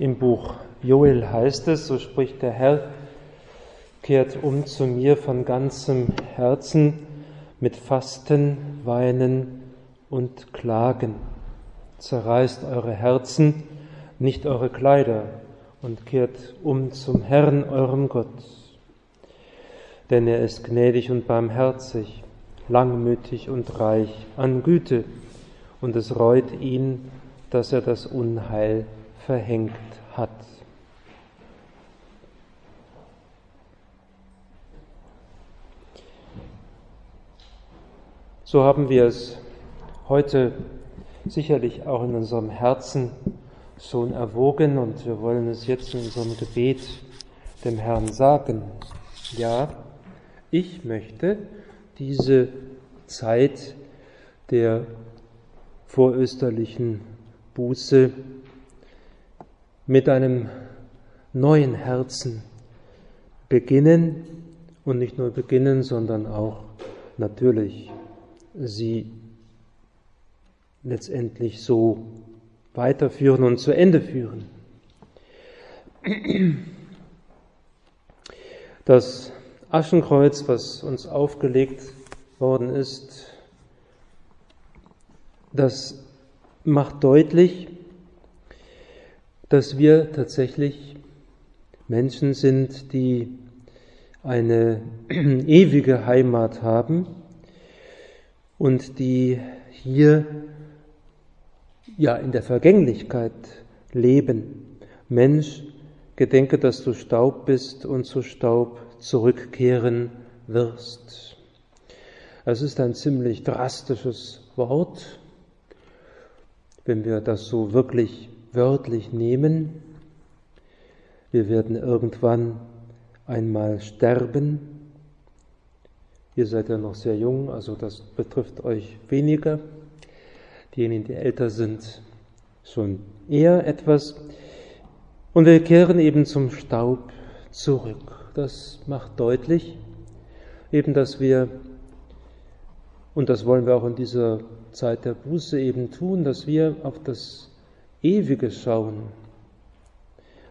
Im Buch Joel heißt es, so spricht der Herr, kehrt um zu mir von ganzem Herzen mit Fasten, Weinen und Klagen. Zerreißt eure Herzen, nicht eure Kleider, und kehrt um zum Herrn, eurem Gott. Denn er ist gnädig und barmherzig, langmütig und reich an Güte, und es reut ihn, dass er das Unheil verhängt hat. So haben wir es heute sicherlich auch in unserem Herzen schon erwogen und wir wollen es jetzt in unserem Gebet dem Herrn sagen. Ja, ich möchte diese Zeit der vorösterlichen Buße mit einem neuen Herzen beginnen und nicht nur beginnen, sondern auch natürlich sie letztendlich so weiterführen und zu Ende führen. Das Aschenkreuz, was uns aufgelegt worden ist, das macht deutlich, dass wir tatsächlich Menschen sind, die eine ewige Heimat haben und die hier ja in der Vergänglichkeit leben. Mensch, gedenke, dass du Staub bist und zu Staub zurückkehren wirst. Es ist ein ziemlich drastisches Wort, wenn wir das so wirklich wörtlich nehmen. Wir werden irgendwann einmal sterben. Ihr seid ja noch sehr jung, also das betrifft euch weniger. Diejenigen, die älter sind, schon eher etwas. Und wir kehren eben zum Staub zurück. Das macht deutlich, eben, dass wir, und das wollen wir auch in dieser Zeit der Buße eben tun, dass wir auf das Ewige schauen,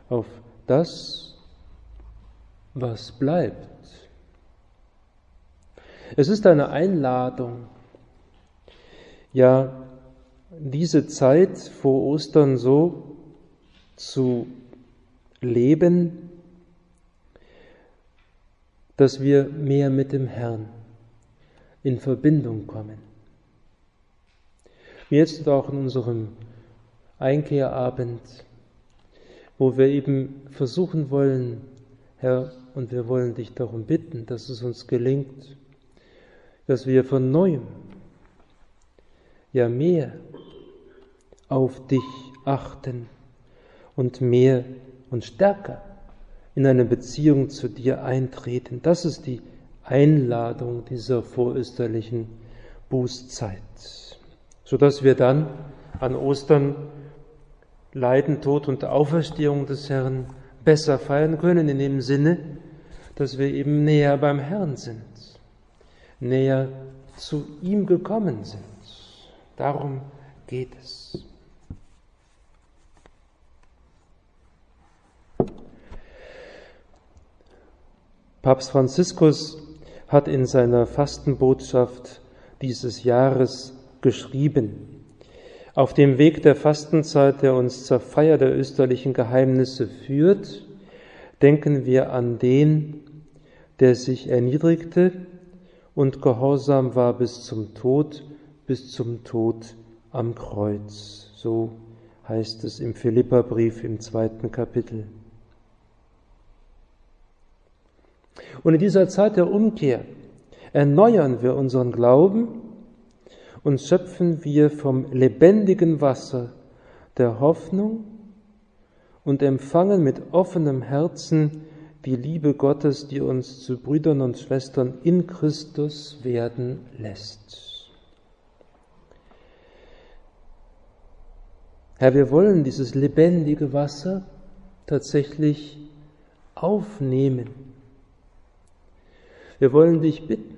auf das, was bleibt. Es ist eine Einladung, ja, diese Zeit vor Ostern so zu leben, dass wir mehr mit dem Herrn in Verbindung kommen. Jetzt auch in unserem Einkehrabend, wo wir eben versuchen wollen, Herr, und wir wollen dich darum bitten, dass es uns gelingt, dass wir von neuem, ja mehr auf dich achten und mehr und stärker in eine Beziehung zu dir eintreten. Das ist die Einladung dieser vorösterlichen Bußzeit, sodass wir dann an Ostern Leiden, Tod und Auferstehung des Herrn besser feiern können, in dem Sinne, dass wir eben näher beim Herrn sind, näher zu ihm gekommen sind. Darum geht es. Papst Franziskus hat in seiner Fastenbotschaft dieses Jahres geschrieben, Auf dem Weg der Fastenzeit, der uns zur Feier der österlichen Geheimnisse führt, denken wir an den, der sich erniedrigte und gehorsam war bis zum Tod, bis zum Tod am Kreuz. So heißt es im Philipperbrief im zweiten Kapitel. Und in dieser Zeit der Umkehr erneuern wir unseren Glauben und schöpfen wir vom lebendigen Wasser der Hoffnung und empfangen mit offenem Herzen die Liebe Gottes, die uns zu Brüdern und Schwestern in Christus werden lässt. Herr, wir wollen dieses lebendige Wasser tatsächlich aufnehmen. Wir wollen dich bitten,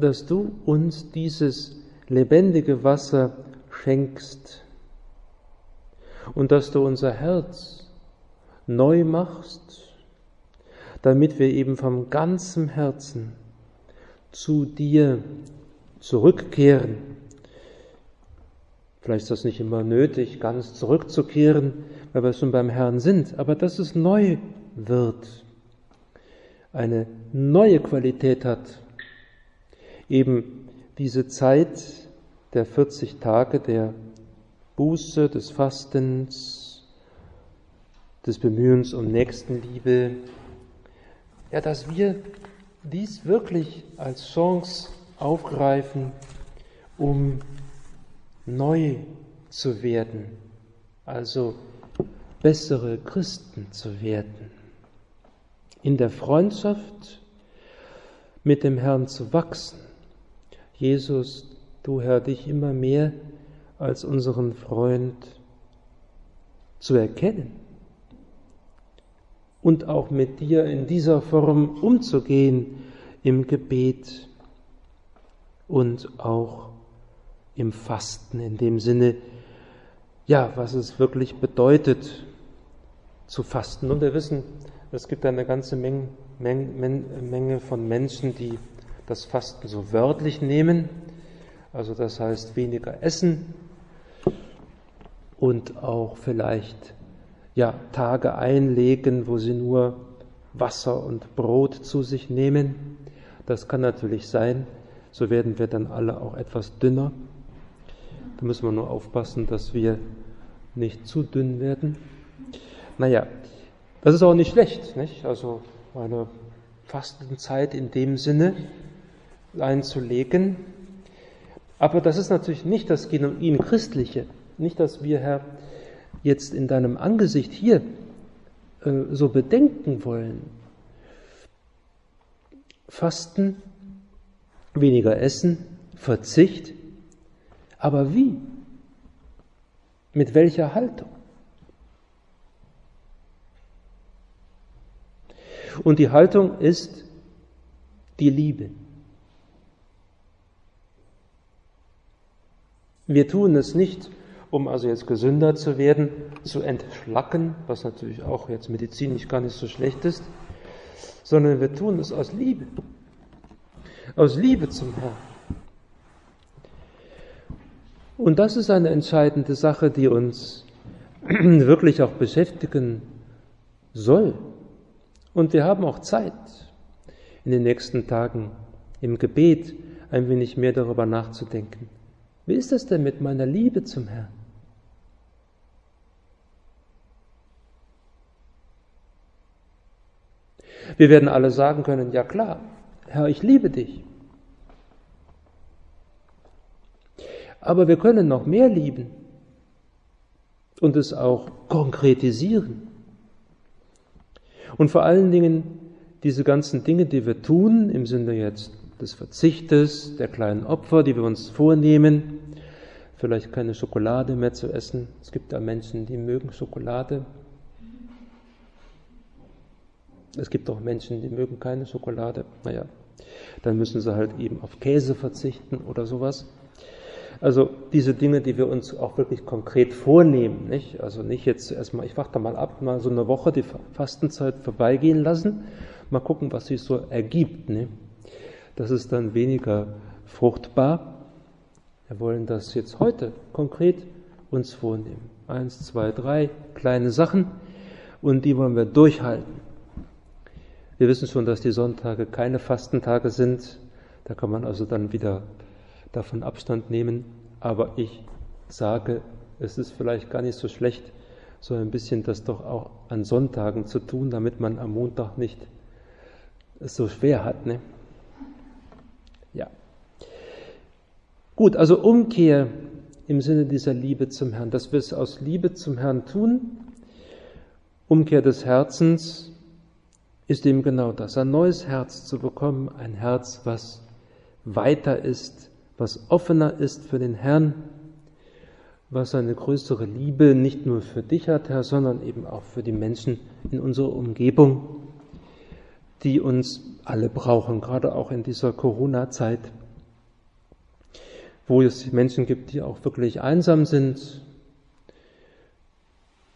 dass du uns dieses lebendige Wasser schenkst und dass du unser Herz neu machst, damit wir eben vom ganzen Herzen zu dir zurückkehren. Vielleicht ist das nicht immer nötig, ganz zurückzukehren, weil wir schon beim Herrn sind, aber dass es neu wird, eine neue Qualität hat, eben diese Zeit der 40 Tage der Buße, des Fastens, des Bemühens um Nächstenliebe, ja, dass wir dies wirklich als Chance aufgreifen, um neu zu werden, also bessere Christen zu werden, in der Freundschaft mit dem Herrn zu wachsen. Jesus, du Herr, dich immer mehr als unseren Freund zu erkennen und auch mit dir in dieser Form umzugehen im Gebet und auch im Fasten, in dem Sinne, ja, was es wirklich bedeutet zu fasten. Und wir wissen, es gibt eine ganze Menge, Menge, von Menschen, die das Fasten so wörtlich nehmen, also das heißt weniger essen und auch vielleicht ja, Tage einlegen, wo sie nur Wasser und Brot zu sich nehmen. Das kann natürlich sein, so werden wir dann alle auch etwas dünner. Da müssen wir nur aufpassen, dass wir nicht zu dünn werden. Naja, das ist auch nicht schlecht, nicht? Also eine Fastenzeit in dem Sinne einzulegen. Aber das ist natürlich nicht das genuin Christliche. Nicht, dass wir, Herr, jetzt in deinem Angesicht hier äh, so bedenken wollen. Fasten, weniger Essen, Verzicht, aber wie? Mit welcher Haltung? Und die Haltung ist die Liebe. Wir tun es nicht, um also jetzt gesünder zu werden, zu entschlacken, was natürlich auch jetzt medizinisch gar nicht so schlecht ist, sondern wir tun es aus Liebe. Aus Liebe zum Herrn. Und das ist eine entscheidende Sache, die uns wirklich auch beschäftigen soll. Und wir haben auch Zeit, in den nächsten Tagen im Gebet ein wenig mehr darüber nachzudenken. Wie ist das denn mit meiner Liebe zum Herrn? Wir werden alle sagen können, ja klar, Herr, ich liebe dich. Aber wir können noch mehr lieben und es auch konkretisieren. Und vor allen Dingen diese ganzen Dinge, die wir tun, im Sinne jetzt des Verzichtes, der kleinen Opfer, die wir uns vornehmen, vielleicht keine Schokolade mehr zu essen. Es gibt da Menschen, die mögen Schokolade. Es gibt auch Menschen, die mögen keine Schokolade. Naja, dann müssen sie halt eben auf Käse verzichten oder sowas. Also diese Dinge, die wir uns auch wirklich konkret vornehmen, nicht? Also nicht jetzt erstmal, ich warte mal ab, mal so eine Woche die Fastenzeit vorbeigehen lassen, mal gucken, was sich so ergibt. Ne? Das ist dann weniger fruchtbar. Wir wollen das jetzt heute konkret uns vornehmen. Eins, zwei, drei kleine Sachen und die wollen wir durchhalten. Wir wissen schon, dass die Sonntage keine Fastentage sind. Da kann man also dann wieder davon Abstand nehmen. Aber ich sage, es ist vielleicht gar nicht so schlecht, so ein bisschen das doch auch an Sonntagen zu tun, damit man am Montag nicht es so schwer hat. Ne? Ja. Gut, also Umkehr im Sinne dieser Liebe zum Herrn, dass wir es aus Liebe zum Herrn tun. Umkehr des Herzens ist eben genau das, ein neues Herz zu bekommen, ein Herz, was weiter ist, was offener ist für den Herrn, was eine größere Liebe nicht nur für dich hat, Herr, sondern eben auch für die Menschen in unserer Umgebung, die uns alle brauchen, gerade auch in dieser Corona-Zeit, wo es Menschen gibt, die auch wirklich einsam sind.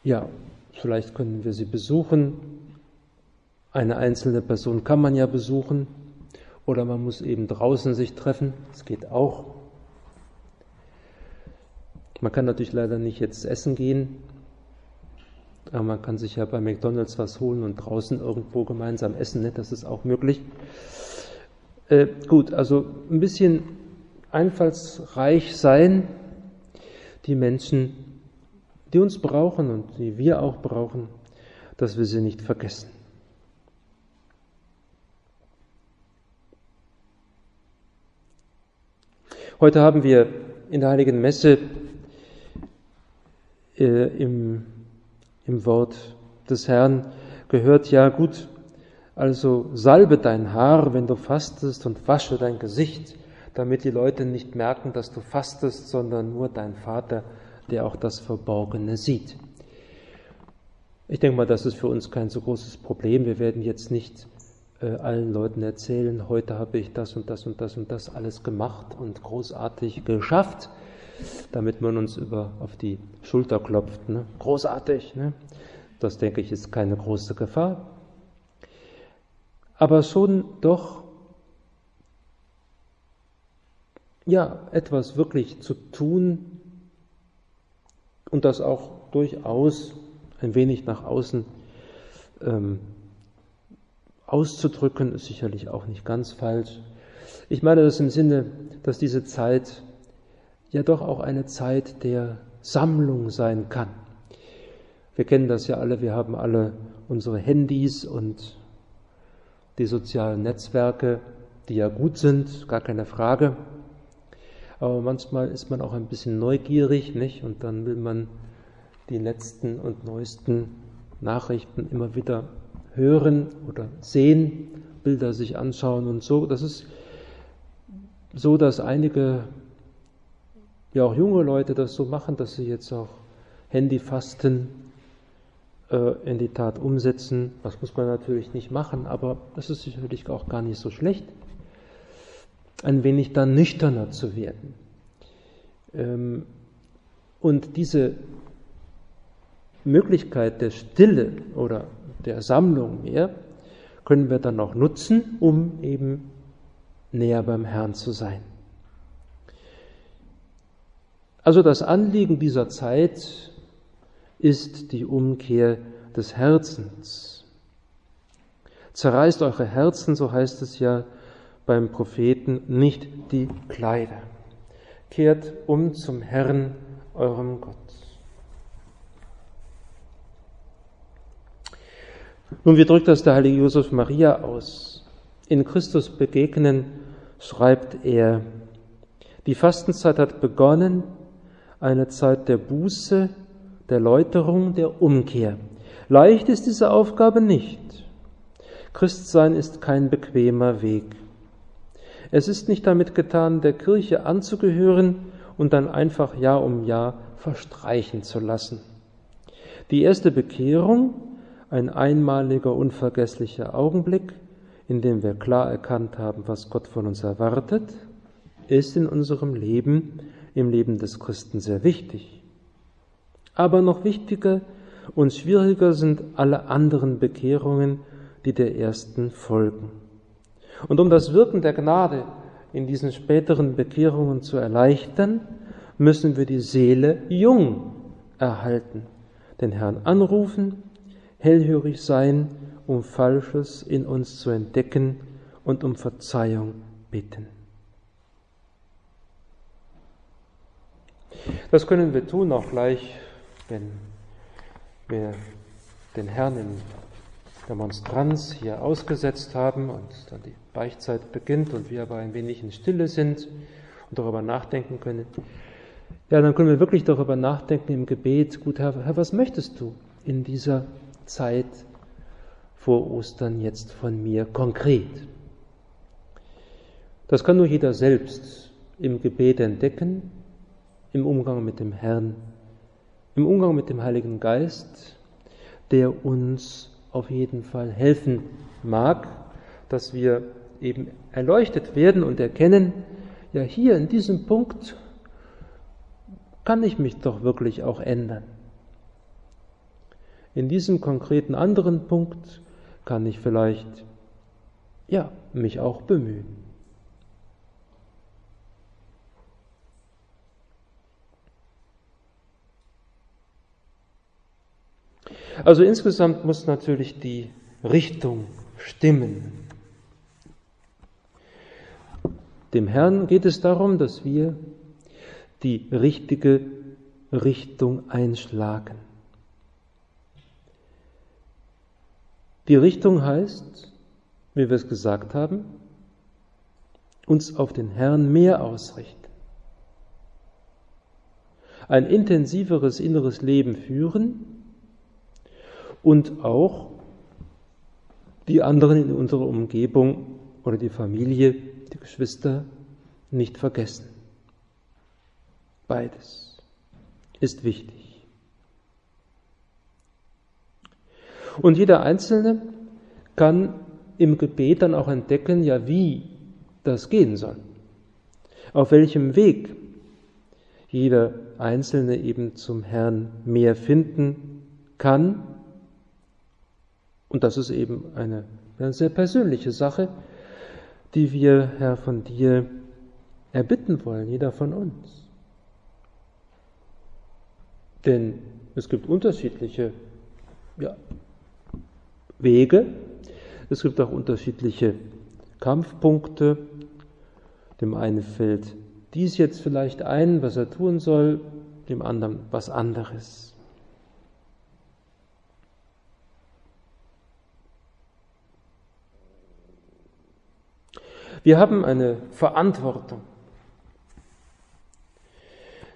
Ja, vielleicht können wir sie besuchen. Eine einzelne Person kann man ja besuchen oder man muss eben draußen sich treffen. Das geht auch. Man kann natürlich leider nicht jetzt essen gehen, aber man kann sich ja bei McDonalds was holen und draußen irgendwo gemeinsam essen. Ne? Das ist auch möglich. Äh, gut, also ein bisschen einfallsreich sein, die Menschen, die uns brauchen und die wir auch brauchen, dass wir sie nicht vergessen. Heute haben wir in der Heiligen Messe äh, im, im Wort des Herrn gehört, ja gut, also salbe dein Haar, wenn du fastest, und wasche dein Gesicht, damit die Leute nicht merken, dass du fastest, sondern nur dein Vater, der auch das Verborgene sieht. Ich denke mal, das ist für uns kein so großes Problem. Wir werden jetzt nicht äh, allen Leuten erzählen, heute habe ich das und das und das und das alles gemacht und großartig geschafft, damit man uns über auf die Schulter klopft. Ne? Großartig, ne? das denke ich ist keine große Gefahr. Aber schon doch, ja, etwas wirklich zu tun und das auch durchaus ein wenig nach außen ähm, auszudrücken, ist sicherlich auch nicht ganz falsch. Ich meine das im Sinne, dass diese Zeit ja doch auch eine Zeit der Sammlung sein kann. Wir kennen das ja alle, wir haben alle unsere Handys und die sozialen Netzwerke, die ja gut sind, gar keine Frage. Aber manchmal ist man auch ein bisschen neugierig, nicht? Und dann will man die letzten und neuesten Nachrichten immer wieder hören oder sehen, Bilder sich anschauen und so. Das ist so, dass einige, ja auch junge Leute das so machen, dass sie jetzt auch Handyfasten äh, in die Tat umsetzen. Das muss man natürlich nicht machen, aber das ist sicherlich auch gar nicht so schlecht, ein wenig dann nüchterner zu werden. Ähm, und diese Möglichkeit der Stille oder der Sammlung mehr, können wir dann auch nutzen, um eben näher beim Herrn zu sein. Also das Anliegen dieser Zeit ist die Umkehr des Herzens. Zerreißt eure Herzen, so heißt es ja beim Propheten, nicht die Kleider. Kehrt um zum Herrn, eurem Gott. Nun, wie drückt das der heilige Josef Maria aus? In Christus begegnen, schreibt er, die Fastenzeit hat begonnen, eine Zeit der Buße, der Läuterung, der Umkehr. Leicht ist diese Aufgabe nicht. Christsein ist kein bequemer Weg. Es ist nicht damit getan, der Kirche anzugehören und dann einfach Jahr um Jahr verstreichen zu lassen. Die erste Bekehrung ein einmaliger, unvergesslicher Augenblick, in dem wir klar erkannt haben, was Gott von uns erwartet, ist in unserem Leben, im Leben des Christen sehr wichtig. Aber noch wichtiger und schwieriger sind alle anderen Bekehrungen, die der ersten folgen. Und um das Wirken der Gnade in diesen späteren Bekehrungen zu erleichtern, müssen wir die Seele jung erhalten, den Herrn anrufen, hellhörig sein, um Falsches in uns zu entdecken und um Verzeihung bitten. Das können wir tun auch gleich, wenn wir den Herrn in der Monstranz hier ausgesetzt haben und dann die Beichtzeit beginnt und wir aber ein wenig in Stille sind und darüber nachdenken können. Ja, dann können wir wirklich darüber nachdenken im Gebet, gut Herr, Herr, was möchtest du in dieser Zeit vor Ostern jetzt von mir konkret? Das kann nur jeder selbst im Gebet entdecken, im Umgang mit dem Herrn, im Umgang mit dem Heiligen Geist, der uns auf jeden Fall helfen mag, dass wir eben erleuchtet werden und erkennen, ja hier in diesem Punkt kann ich mich doch wirklich auch ändern. In diesem konkreten anderen Punkt kann ich vielleicht ja mich auch bemühen. Also insgesamt muss natürlich die Richtung stimmen. Dem Herrn geht es darum, dass wir die richtige Richtung einschlagen. Die Richtung heißt, wie wir es gesagt haben, uns auf den Herrn mehr ausrichten. Ein intensiveres inneres Leben führen, und auch die anderen in unserer Umgebung oder die Familie, die Geschwister nicht vergessen. Beides ist wichtig. Und jeder Einzelne kann im Gebet dann auch entdecken, ja, wie das gehen soll. Auf welchem Weg jeder Einzelne eben zum Herrn mehr finden kann und das ist eben eine, eine sehr persönliche Sache, die wir, Herr, von dir erbitten wollen, jeder von uns. Denn es gibt unterschiedliche ja, Wege, es gibt auch unterschiedliche Kampfpunkte. Dem einen fällt dies jetzt vielleicht ein, was er tun soll, dem anderen was anderes. Wir haben eine Verantwortung.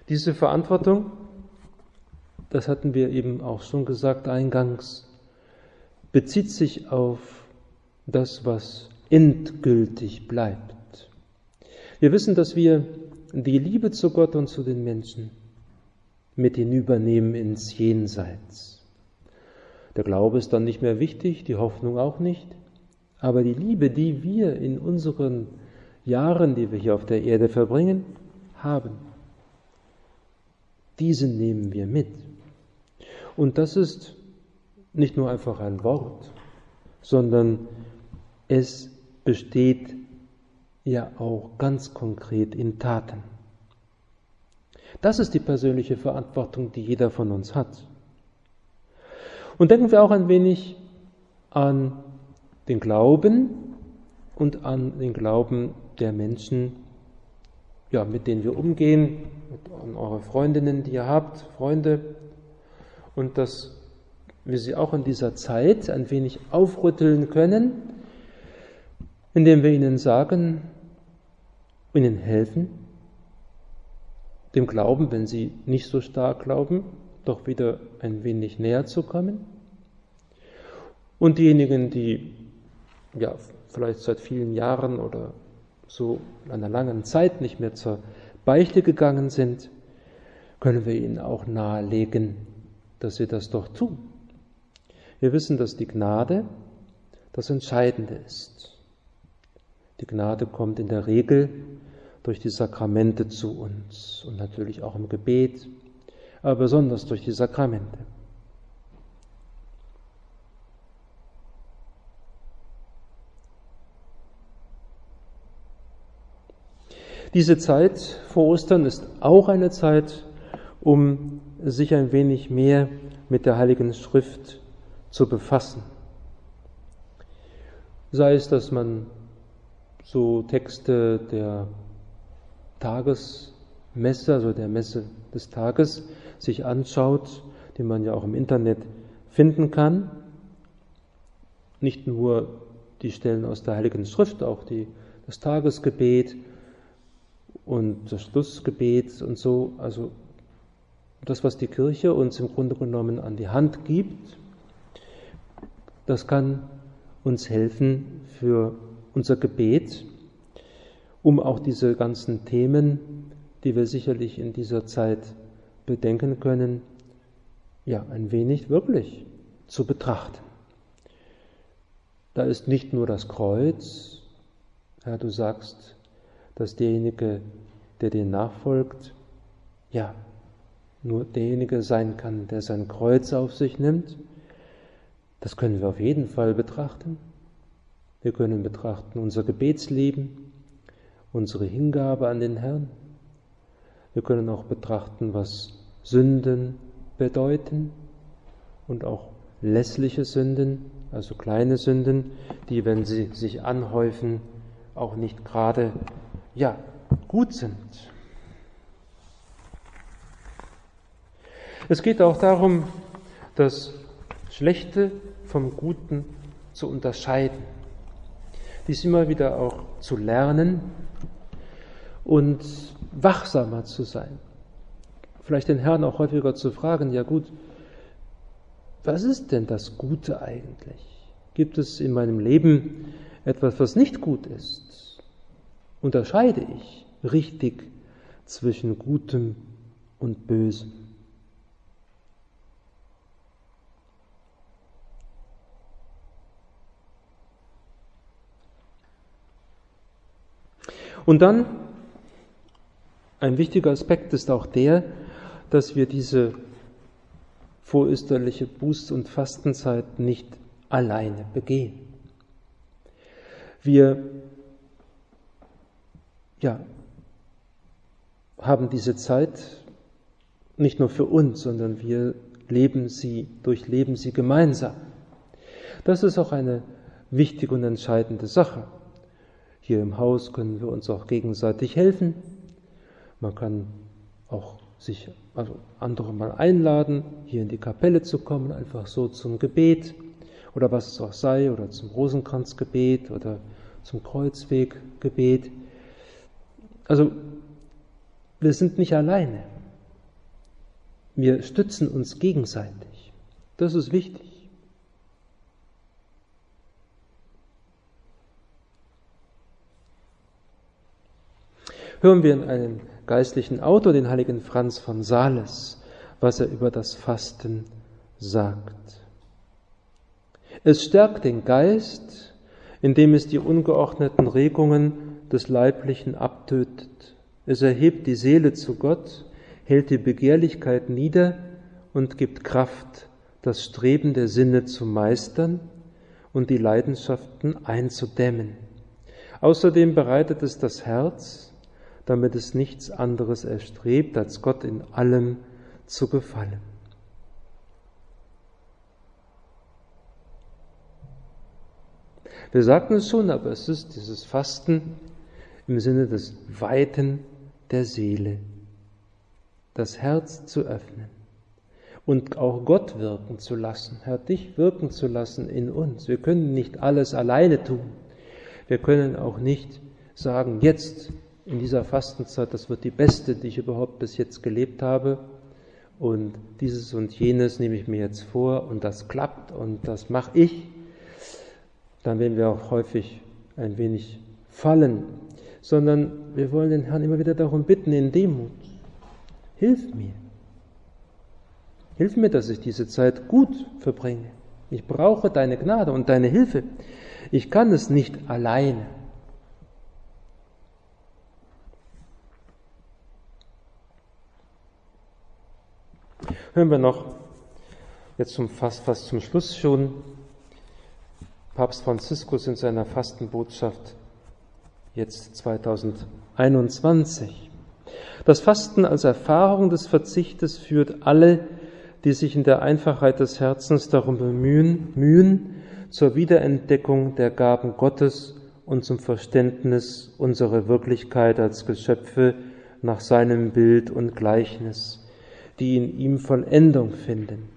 Diese Verantwortung, das hatten wir eben auch schon gesagt eingangs, bezieht sich auf das, was endgültig bleibt. Wir wissen, dass wir die Liebe zu Gott und zu den Menschen mit hinübernehmen ins Jenseits. Der Glaube ist dann nicht mehr wichtig, die Hoffnung auch nicht. Aber die Liebe, die wir in unseren Jahren, die wir hier auf der Erde verbringen, haben, diese nehmen wir mit. Und das ist nicht nur einfach ein Wort, sondern es besteht ja auch ganz konkret in Taten. Das ist die persönliche Verantwortung, die jeder von uns hat. Und denken wir auch ein wenig an den Glauben und an den Glauben der Menschen, ja, mit denen wir umgehen, an eure Freundinnen, die ihr habt, Freunde, und dass wir sie auch in dieser Zeit ein wenig aufrütteln können, indem wir ihnen sagen, ihnen helfen, dem Glauben, wenn sie nicht so stark glauben, doch wieder ein wenig näher zu kommen. Und diejenigen, die ja, vielleicht seit vielen Jahren oder so einer langen Zeit nicht mehr zur Beichte gegangen sind, können wir ihnen auch nahelegen, dass sie das doch tun. Wir wissen, dass die Gnade das Entscheidende ist. Die Gnade kommt in der Regel durch die Sakramente zu uns und natürlich auch im Gebet, aber besonders durch die Sakramente. Diese Zeit vor Ostern ist auch eine Zeit, um sich ein wenig mehr mit der Heiligen Schrift zu befassen. Sei es, dass man so Texte der Tagesmesse, also der Messe des Tages, sich anschaut, die man ja auch im Internet finden kann. Nicht nur die Stellen aus der Heiligen Schrift, auch die, das Tagesgebet und das Schlussgebet und so. Also das, was die Kirche uns im Grunde genommen an die Hand gibt, das kann uns helfen für unser Gebet, um auch diese ganzen Themen, die wir sicherlich in dieser Zeit bedenken können, ja, ein wenig wirklich zu betrachten. Da ist nicht nur das Kreuz, Herr, du sagst, dass derjenige, der dir nachfolgt, ja, nur derjenige sein kann, der sein Kreuz auf sich nimmt. Das können wir auf jeden Fall betrachten. Wir können betrachten unser Gebetsleben, unsere Hingabe an den Herrn. Wir können auch betrachten, was Sünden bedeuten und auch lässliche Sünden, also kleine Sünden, die, wenn sie sich anhäufen, auch nicht gerade ja, gut sind. Es geht auch darum, das Schlechte vom Guten zu unterscheiden. Dies immer wieder auch zu lernen und wachsamer zu sein. Vielleicht den Herrn auch häufiger zu fragen, ja gut, was ist denn das Gute eigentlich? Gibt es in meinem Leben etwas, was nicht gut ist? Unterscheide ich richtig zwischen Gutem und Bösem? Und dann, ein wichtiger Aspekt ist auch der, dass wir diese vorösterliche Buß- und Fastenzeit nicht alleine begehen. Wir ja, haben diese Zeit nicht nur für uns, sondern wir leben sie, durchleben sie gemeinsam. Das ist auch eine wichtige und entscheidende Sache. Hier im Haus können wir uns auch gegenseitig helfen. Man kann auch sich also andere mal einladen, hier in die Kapelle zu kommen, einfach so zum Gebet oder was es auch sei, oder zum Rosenkranzgebet oder zum Kreuzweggebet. Also wir sind nicht alleine. Wir stützen uns gegenseitig. Das ist wichtig. hören wir in einem geistlichen Autor, den heiligen Franz von Sales, was er über das Fasten sagt. Es stärkt den Geist, indem es die ungeordneten Regungen des Leiblichen abtötet. Es erhebt die Seele zu Gott, hält die Begehrlichkeit nieder und gibt Kraft, das Streben der Sinne zu meistern und die Leidenschaften einzudämmen. Außerdem bereitet es das Herz damit es nichts anderes erstrebt, als Gott in allem zu gefallen. Wir sagten es schon, aber es ist dieses Fasten im Sinne des Weiten der Seele, das Herz zu öffnen und auch Gott wirken zu lassen, Herr, dich wirken zu lassen in uns. Wir können nicht alles alleine tun. Wir können auch nicht sagen, jetzt in dieser Fastenzeit, das wird die beste, die ich überhaupt bis jetzt gelebt habe. Und dieses und jenes nehme ich mir jetzt vor und das klappt und das mache ich. Dann werden wir auch häufig ein wenig fallen, sondern wir wollen den Herrn immer wieder darum bitten in Demut. Hilf mir. Hilf mir, dass ich diese Zeit gut verbringe. Ich brauche deine Gnade und deine Hilfe. Ich kann es nicht alleine. hören wir noch jetzt zum, fast, fast zum Schluss schon Papst Franziskus in seiner Fastenbotschaft jetzt 2021. Das Fasten als Erfahrung des Verzichtes führt alle, die sich in der Einfachheit des Herzens darum bemühen, mühen, zur Wiederentdeckung der Gaben Gottes und zum Verständnis unserer Wirklichkeit als Geschöpfe nach seinem Bild und Gleichnis, die in ihm Vollendung finden.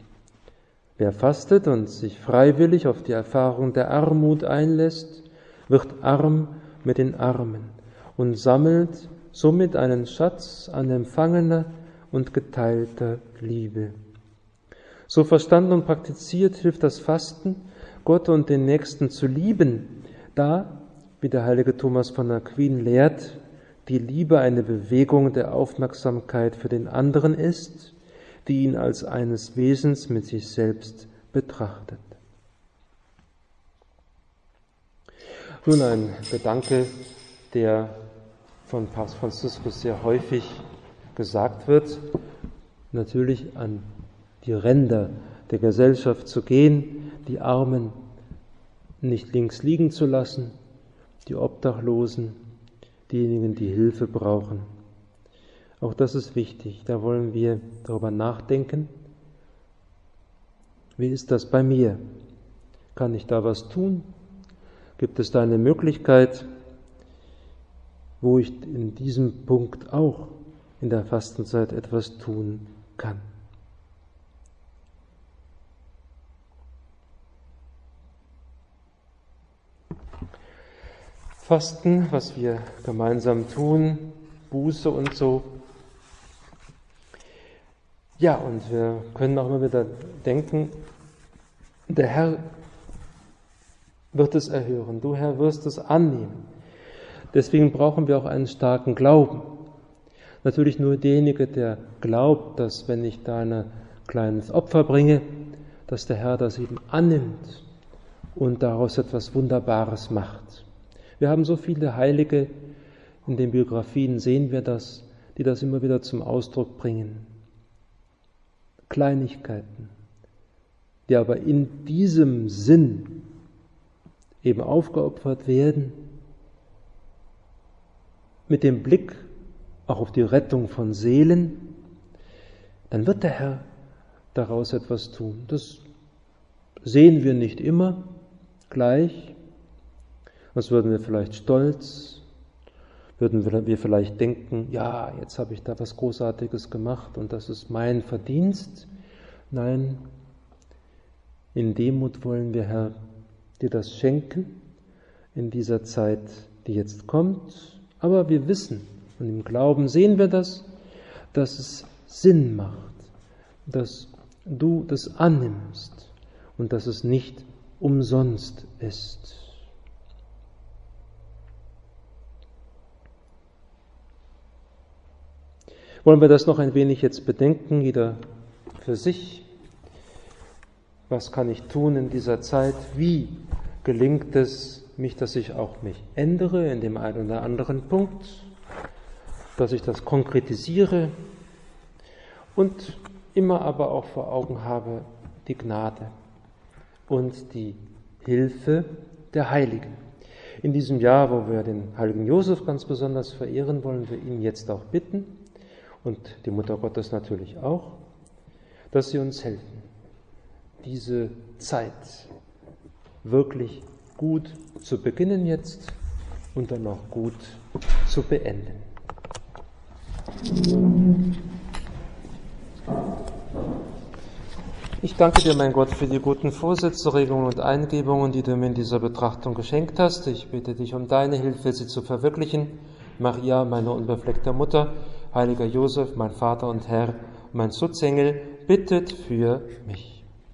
Wer fastet und sich freiwillig auf die Erfahrung der Armut einlässt, wird arm mit den Armen und sammelt somit einen Schatz an empfangener und geteilter Liebe. So verstanden und praktiziert hilft das Fasten, Gott und den Nächsten zu lieben, da, wie der heilige Thomas von Aquin lehrt, die Liebe eine Bewegung der Aufmerksamkeit für den anderen ist, die ihn als eines Wesens mit sich selbst betrachtet. Nun ein Gedanke, der von Papst Franziskus sehr häufig gesagt wird, natürlich an die Ränder der Gesellschaft zu gehen, die Armen nicht links liegen zu lassen, die Obdachlosen, diejenigen, die Hilfe brauchen. Auch das ist wichtig. Da wollen wir darüber nachdenken. Wie ist das bei mir? Kann ich da was tun? Gibt es da eine Möglichkeit, wo ich in diesem Punkt auch in der Fastenzeit etwas tun kann. Fasten, was wir gemeinsam tun, Buße und so. Ja, und wir können auch immer wieder denken, der Herr wird es erhören, du Herr wirst es annehmen. Deswegen brauchen wir auch einen starken Glauben. Natürlich nur derjenige, der glaubt, dass wenn ich da ein kleines Opfer bringe, dass der Herr das eben annimmt und daraus etwas Wunderbares macht. Wir haben so viele Heilige, in den Biografien sehen wir das, die das immer wieder zum Ausdruck bringen. Kleinigkeiten, die aber in diesem Sinn eben aufgeopfert werden mit dem Blick auch auf die Rettung von Seelen, dann wird der Herr daraus etwas tun. Das sehen wir nicht immer gleich. Was würden wir vielleicht stolz, würden wir vielleicht denken, ja, jetzt habe ich da was Großartiges gemacht und das ist mein Verdienst. Nein, in Demut wollen wir, Herr, dir das schenken in dieser Zeit, die jetzt kommt aber wir wissen und im Glauben sehen wir das, dass es Sinn macht, dass du das annimmst und dass es nicht umsonst ist. Wollen wir das noch ein wenig jetzt bedenken, jeder für sich? Was kann ich tun in dieser Zeit? Wie gelingt es, mich, dass ich auch mich ändere in dem einen oder anderen Punkt, dass ich das konkretisiere und immer aber auch vor Augen habe die Gnade und die Hilfe der Heiligen. In diesem Jahr, wo wir den heiligen Josef ganz besonders verehren, wollen wir ihn jetzt auch bitten und die Mutter Gottes natürlich auch, dass sie uns helfen, diese Zeit wirklich gut zu beginnen jetzt und dann auch gut zu beenden. Ich danke dir, mein Gott, für die guten Vorsätze, Regungen und Eingebungen, die du mir in dieser Betrachtung geschenkt hast. Ich bitte dich um deine Hilfe, sie zu verwirklichen. Maria, meine unbefleckte Mutter, heiliger Josef, mein Vater und Herr, mein Schutzengel, bittet für mich.